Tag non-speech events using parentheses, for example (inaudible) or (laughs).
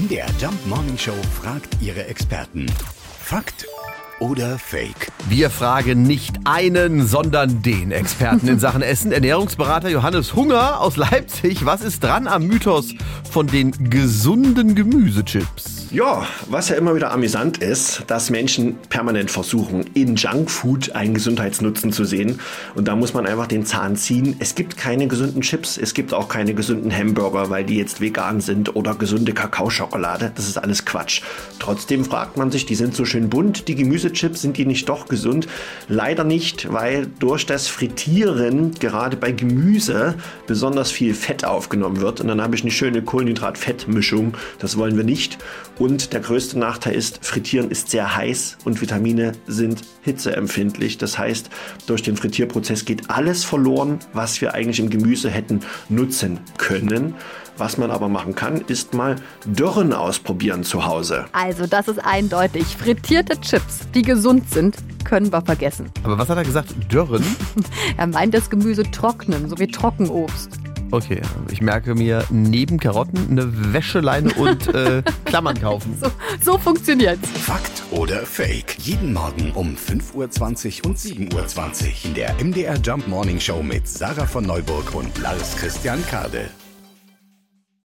MDR Jump Morning Show fragt ihre Experten. Fakt oder Fake? Wir fragen nicht einen, sondern den Experten in Sachen (laughs) Essen. Ernährungsberater Johannes Hunger aus Leipzig. Was ist dran am Mythos von den gesunden Gemüsechips? Ja, was ja immer wieder amüsant ist, dass Menschen permanent versuchen, in Junkfood einen Gesundheitsnutzen zu sehen. Und da muss man einfach den Zahn ziehen. Es gibt keine gesunden Chips, es gibt auch keine gesunden Hamburger, weil die jetzt vegan sind oder gesunde Kakaoschokolade. Das ist alles Quatsch. Trotzdem fragt man sich, die sind so schön bunt, die Gemüsechips, sind die nicht doch gesund? Leider nicht, weil durch das Frittieren gerade bei Gemüse besonders viel Fett aufgenommen wird. Und dann habe ich eine schöne Kohlenhydrat-Fett-Mischung. Das wollen wir nicht. Und der größte Nachteil ist, Frittieren ist sehr heiß und Vitamine sind hitzeempfindlich. Das heißt, durch den Frittierprozess geht alles verloren, was wir eigentlich im Gemüse hätten nutzen können. Was man aber machen kann, ist mal Dürren ausprobieren zu Hause. Also, das ist eindeutig. Frittierte Chips, die gesund sind, können wir vergessen. Aber was hat er gesagt? Dürren? (laughs) er meint das Gemüse trocknen, so wie Trockenobst. Okay, ich merke mir neben Karotten eine Wäscheleine und äh, (laughs) Klammern kaufen. So, so funktioniert's. Fakt oder Fake? Jeden Morgen um 5.20 Uhr und 7.20 Uhr in der MDR Jump Morning Show mit Sarah von Neuburg und Lars Christian Kade.